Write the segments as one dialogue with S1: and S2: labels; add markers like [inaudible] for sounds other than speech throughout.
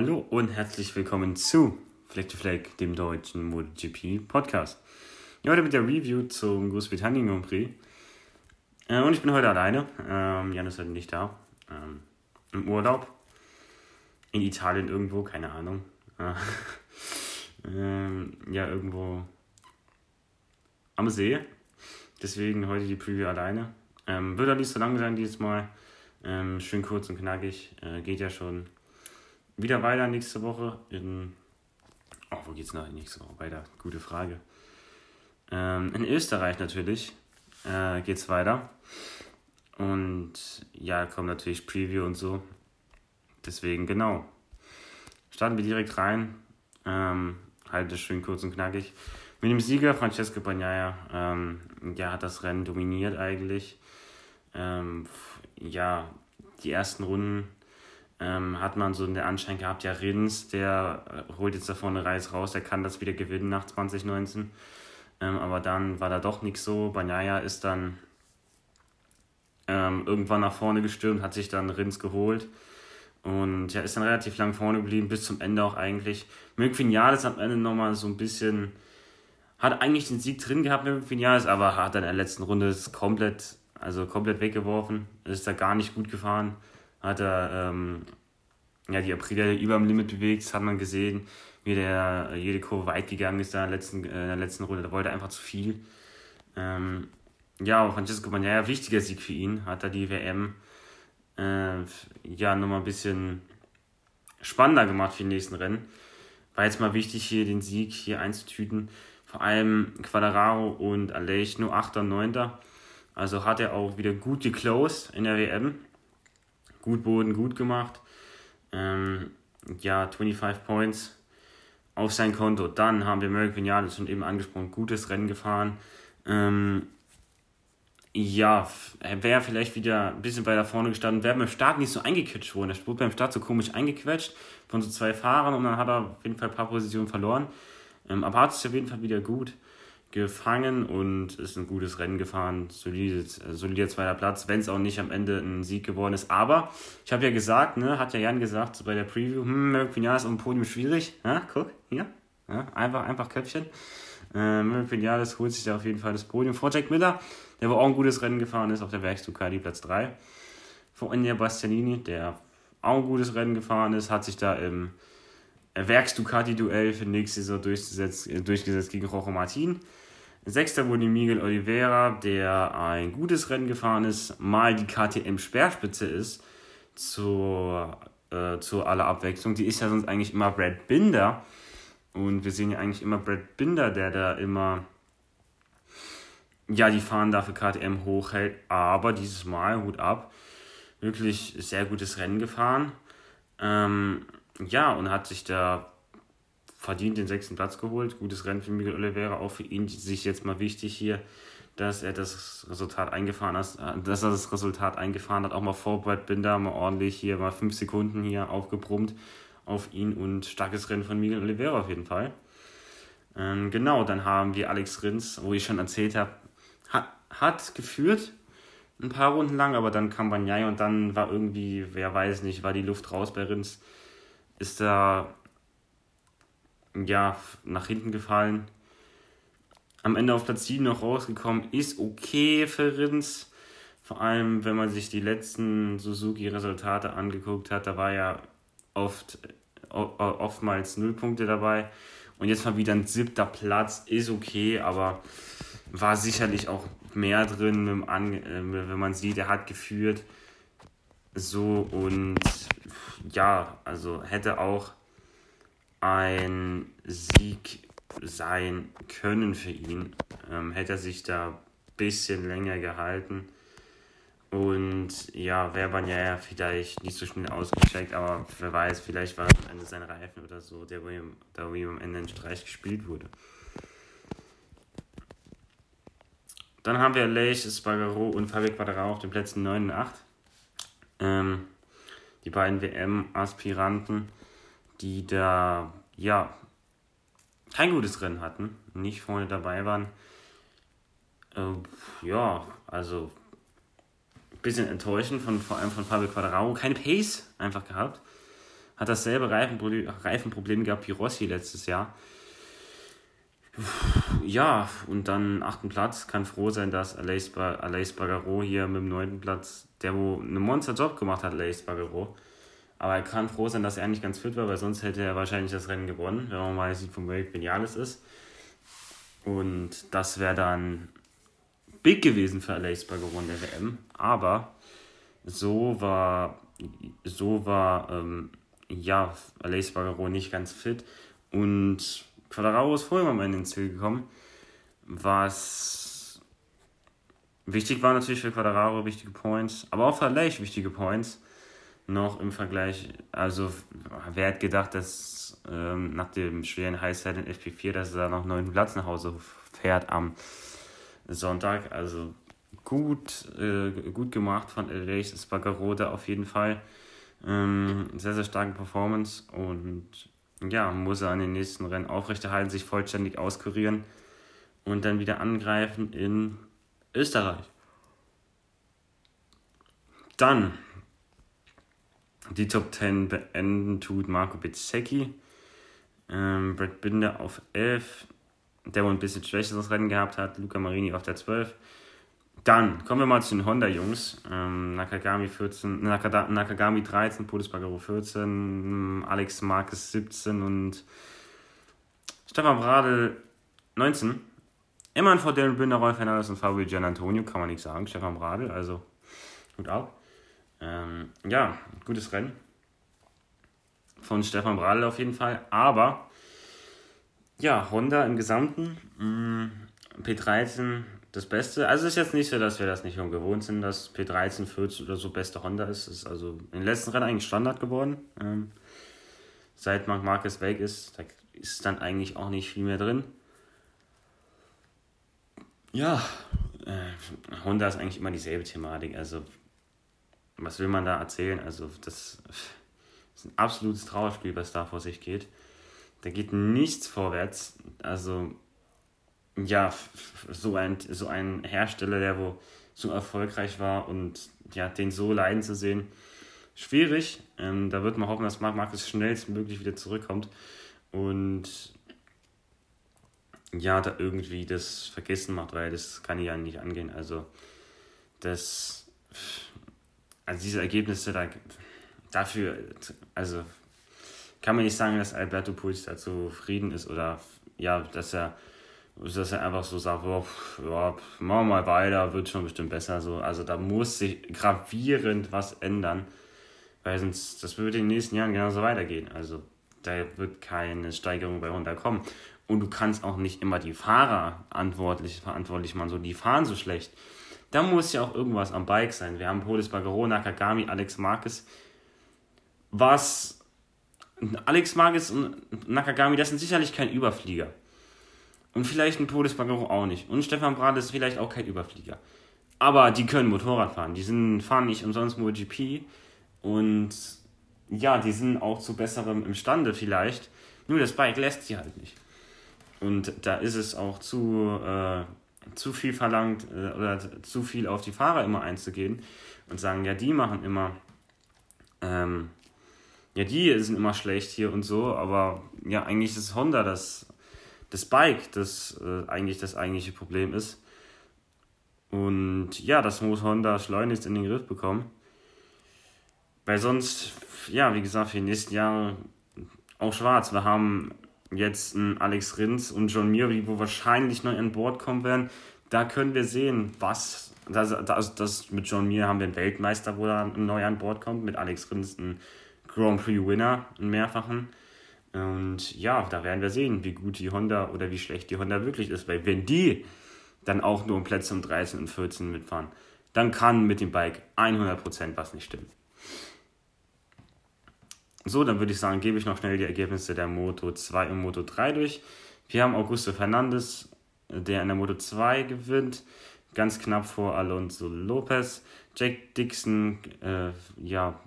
S1: Hallo und herzlich willkommen zu Fleck to Fleck, dem deutschen MotoGP Podcast. Heute mit der Review zum Großbritannien Grand Prix. Äh, und ich bin heute alleine. Ähm, Jan ist heute nicht da. Ähm, Im Urlaub. In Italien irgendwo, keine Ahnung. Äh, [laughs] ähm, ja, irgendwo am See. Deswegen heute die Preview alleine. Wird auch nicht so lang sein dieses Mal. Schön kurz und knackig. Äh, geht ja schon wieder weiter nächste Woche. In, oh, wo geht's noch nächste Woche weiter? Gute Frage. Ähm, in Österreich natürlich äh, geht's weiter. Und ja, kommt natürlich Preview und so. Deswegen, genau. Starten wir direkt rein. Ähm, halte es schön kurz und knackig. Mit dem Sieger Francesco Bagnaia, ähm, der hat das Rennen dominiert eigentlich. Ähm, ja, die ersten Runden ähm, hat man so den Anschein gehabt, ja, Rins, der äh, holt jetzt da vorne Reis raus, der kann das wieder gewinnen nach 2019. Ähm, aber dann war da doch nichts so. Banyaya ist dann ähm, irgendwann nach vorne gestürmt, hat sich dann Rins geholt. Und ja, ist dann relativ lang vorne geblieben, bis zum Ende auch eigentlich. Mirk Vinales am Ende nochmal so ein bisschen, hat eigentlich den Sieg drin gehabt mit Vinales, aber hat dann in der letzten Runde es komplett, also komplett weggeworfen. Ist da gar nicht gut gefahren. Hat er ähm, ja, die Aprilia über dem Limit bewegt, das hat man gesehen wie der jede Kurve weit gegangen ist da in der letzten, äh, in der letzten Runde. Da wollte er einfach zu viel. Ähm, ja, und Francesco Bagnaia, wichtiger Sieg für ihn, hat er die WM äh, ja nochmal ein bisschen spannender gemacht für die nächsten Rennen. War jetzt mal wichtig, hier den Sieg hier einzutüten. Vor allem Quadraro und Aleix nur 8. und 9. Also hat er auch wieder gut geclosed in der WM. Gut Boden, gut gemacht. Ähm, ja, 25 Points auf sein Konto. Dann haben wir Merck Vinales schon eben angesprochen, gutes Rennen gefahren. Ähm, ja, wäre vielleicht wieder ein bisschen weiter vorne gestanden, wäre beim Start nicht so eingequetscht worden. Er wurde beim Start so komisch eingequetscht von so zwei Fahrern und dann hat er auf jeden Fall ein paar Positionen verloren. Ähm, aber hat sich auf jeden Fall wieder gut gefangen und ist ein gutes Rennen gefahren. Solides, äh, solider zweiter Platz, wenn es auch nicht am Ende ein Sieg geworden ist. Aber ich habe ja gesagt, ne, hat ja Jan gesagt so bei der Preview, hm, Merck Vinales um Podium schwierig. Ja, guck, hier. Ja, einfach, einfach Köpfchen. Äh, Merck Vinales holt sich da auf jeden Fall das Podium vor Miller, der wohl auch ein gutes Rennen gefahren ist auf der Werks Ducati Platz 3. Vor Enya Bastianini, der auch ein gutes Rennen gefahren ist, hat sich da im Werks Ducati Duell für nächste Saison durchgesetzt, durchgesetzt gegen Rojo Martin. Sechster wurde Miguel Oliveira, der ein gutes Rennen gefahren ist, mal die KTM-Speerspitze ist, zur, äh, zur aller Abwechslung. Die ist ja sonst eigentlich immer Brad Binder. Und wir sehen ja eigentlich immer Brad Binder, der da immer ja, die Fahnen dafür KTM hochhält. Aber dieses Mal, Hut ab, wirklich sehr gutes Rennen gefahren. Ähm, ja, und hat sich da verdient den sechsten Platz geholt. Gutes Rennen für Miguel Oliveira, auch für ihn sich jetzt mal wichtig hier, dass er das Resultat eingefahren hat, äh, dass er das Resultat eingefahren hat, auch mal vor Brad Binder mal ordentlich hier mal fünf Sekunden hier aufgebrummt auf ihn und starkes Rennen von Miguel Oliveira auf jeden Fall. Ähm, genau, dann haben wir Alex Rins, wo ich schon erzählt habe, hat, hat geführt ein paar Runden lang, aber dann kam Banyai und dann war irgendwie, wer weiß nicht, war die Luft raus bei Rins. Ist da ja, nach hinten gefallen. Am Ende auf Platz 7 noch rausgekommen, ist okay für Rins. Vor allem, wenn man sich die letzten Suzuki-Resultate angeguckt hat, da war ja oft, oftmals Nullpunkte dabei. Und jetzt mal wieder ein siebter Platz, ist okay, aber war sicherlich auch mehr drin, wenn man sieht, er hat geführt. So und ja, also hätte auch ein Sieg sein können für ihn. Ähm, hätte er sich da ein bisschen länger gehalten. Und ja, wäre man ja vielleicht nicht so schnell ausgecheckt, aber wer weiß, vielleicht war es am Ende sein Reifen oder so, der da wo ihm am Ende ein Streich gespielt wurde. Dann haben wir Leich, Spargaro und Fabio Quadraro auf den Plätzen 9 und 8. Ähm, die beiden WM-Aspiranten, die da, ja, kein gutes Rennen hatten, nicht vorne dabei waren. Äh, ja, also ein bisschen enttäuschend, von, vor allem von Fabio Quadraro. Keine Pace einfach gehabt. Hat dasselbe Reifenproblem, Reifenproblem gehabt wie Rossi letztes Jahr. Ja, und dann achten Platz. Kann froh sein, dass Aleix Bagaro hier mit dem neunten Platz, der wo einen Monster-Job gemacht hat, Aleix Bagaro. Aber er kann froh sein, dass er eigentlich ganz fit war, weil sonst hätte er wahrscheinlich das Rennen gewonnen, wenn man mal sieht, vom Welt Vinales ist. Und das wäre dann big gewesen für Aleix Bagaro in der WM. Aber so war, so war ähm, ja, Aleix Bagaro nicht ganz fit. Und Quadraro ist vorher mal in den Ziel gekommen. Was wichtig war natürlich für Quadraro, wichtige Points, aber auch für Aleix wichtige Points. Noch im Vergleich, also wer hat gedacht, dass ähm, nach dem schweren Highside in FP4, dass er noch neunten Platz nach Hause fährt am Sonntag. Also gut, äh, gut gemacht von Aleix Spagarode auf jeden Fall. Ähm, sehr, sehr starke Performance und ja, muss er an den nächsten Rennen aufrechterhalten, sich vollständig auskurieren und dann wieder angreifen in Österreich. Dann die Top 10 beenden tut Marco Bezzecchi. Ähm, Brad Binder auf 11, der wohl ein bisschen schwächeres Rennen gehabt hat. Luca Marini auf der 12. Dann kommen wir mal zu den Honda-Jungs. Ähm, Nakagami, 14, Nakada, Nakagami 13, Polis Bagaro 14, Alex Marquez 17 und Stefan Bradl 19. Immerhin vor Dylan Binder, Rolf Hernandez und Fabio Gian Antonio, kann man nicht sagen. Stefan Bradl, also gut ab. Ähm, ja, gutes Rennen von Stefan Bradl auf jeden Fall. Aber ja, Honda im Gesamten, mh, mm, P13 das Beste. Also es ist jetzt nicht so, dass wir das nicht gewohnt sind, dass P13, 14 oder so beste Honda ist. Das ist also in den letzten Rennen eigentlich Standard geworden. Ähm, seit Marc Marquez weg ist, da ist dann eigentlich auch nicht viel mehr drin. Ja, äh, Honda ist eigentlich immer dieselbe Thematik. Also, was will man da erzählen? Also, das ist ein absolutes Trauerspiel, was da vor sich geht. Da geht nichts vorwärts. Also, ja, so ein, so ein Hersteller, der wo so erfolgreich war und ja, den so leiden zu sehen, schwierig. Ähm, da wird man hoffen, dass Marc Marcus schnellstmöglich wieder zurückkommt und ja, da irgendwie das vergessen macht, weil das kann ja nicht angehen. Also, das, also diese Ergebnisse, da, dafür, also kann man nicht sagen, dass Alberto Puig da zufrieden ist oder ja, dass er dass er einfach so sagt, oh, ja, machen wir mal weiter, wird schon bestimmt besser. So. Also da muss sich gravierend was ändern, weil sonst, das wird in den nächsten Jahren genauso weitergehen. Also da wird keine Steigerung bei Honda kommen. Und du kannst auch nicht immer die Fahrer verantwortlich, verantwortlich machen, so die fahren so schlecht. Da muss ja auch irgendwas am Bike sein. Wir haben Polis Bagaro, Nakagami, Alex Marquez. Was Alex Marquez und Nakagami, das sind sicherlich kein Überflieger. Und vielleicht ein Todesbagaro auch nicht. Und Stefan Bradl ist vielleicht auch kein Überflieger. Aber die können Motorrad fahren. Die sind, fahren nicht umsonst MotoGP. Und ja, die sind auch zu besserem imstande vielleicht. Nur das Bike lässt sie halt nicht. Und da ist es auch zu, äh, zu viel verlangt äh, oder zu viel auf die Fahrer immer einzugehen und sagen, ja, die machen immer, ähm, ja, die sind immer schlecht hier und so, aber ja, eigentlich ist Honda das das Bike, das äh, eigentlich das eigentliche Problem ist. Und ja, das muss Honda schleunigst in den Griff bekommen. Weil sonst, ja, wie gesagt, für die nächsten Jahre auch schwarz. Wir haben jetzt einen Alex Rins und John Mir, die wo wahrscheinlich neu an Bord kommen werden. Da können wir sehen, was. Das, das, das mit John Mir haben wir einen Weltmeister, wo er neu an Bord kommt. Mit Alex Rins einen Grand Prix Winner, einen mehrfachen. Und ja, da werden wir sehen, wie gut die Honda oder wie schlecht die Honda wirklich ist. Weil wenn die dann auch nur um Plätze um 13 und 14 mitfahren, dann kann mit dem Bike 100% was nicht stimmen. So, dann würde ich sagen, gebe ich noch schnell die Ergebnisse der Moto 2 und Moto 3 durch. Wir haben Augusto Fernandes, der in der Moto 2 gewinnt, ganz knapp vor Alonso Lopez. Jack Dixon, äh, ja,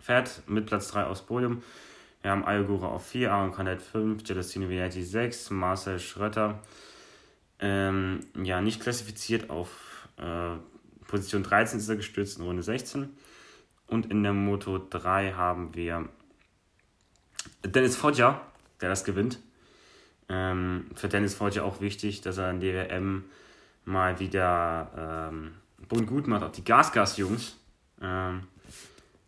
S1: fährt mit Platz 3 aufs Podium. Wir haben Ayogura auf 4, Aaron Canet 5, Celestino Vietti 6, Marcel Schröter, ähm, ja, nicht klassifiziert auf äh, Position 13 ist er gestürzt in Runde 16. Und in der Moto 3 haben wir Dennis Foggia, der das gewinnt. Ähm, für Dennis Foggia auch wichtig, dass er in der WM mal wieder ähm, Bund gut macht, auch die Gasgas-Jungs. Ähm,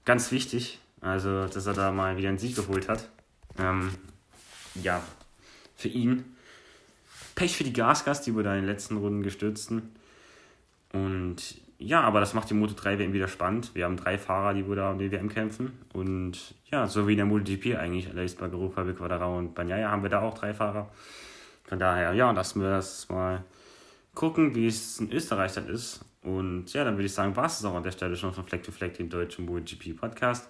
S1: ganz wichtig, also dass er da mal wieder einen Sieg geholt hat. Ähm, ja, für ihn. Pech für die Gasgas, die wurde in den letzten Runden gestürzten. Und ja, aber das macht die Moto 3 WM wieder spannend. Wir haben drei Fahrer, die da um die WM kämpfen. Und ja, so wie in der MotoGP eigentlich, Alex Bagaro, Fabio Quadrao und Banyaya haben wir da auch drei Fahrer. Von daher, ja, lassen wir das mal gucken, wie es in Österreich dann ist. Und ja, dann würde ich sagen, war es auch an der Stelle schon von Fleck to Fleck, dem deutschen MotoGP Podcast.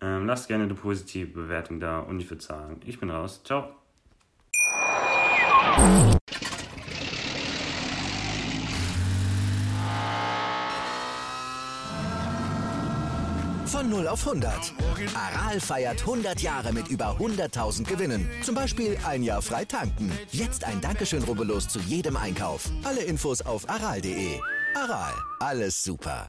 S1: Ähm, lasst gerne eine positive Bewertung da und ich würde sagen, ich bin raus. Ciao.
S2: Von 0 auf 100. Aral feiert 100 Jahre mit über 100.000 Gewinnen. Zum Beispiel ein Jahr frei tanken. Jetzt ein Dankeschön, rubbellos zu jedem Einkauf. Alle Infos auf aral.de. Aral, alles super.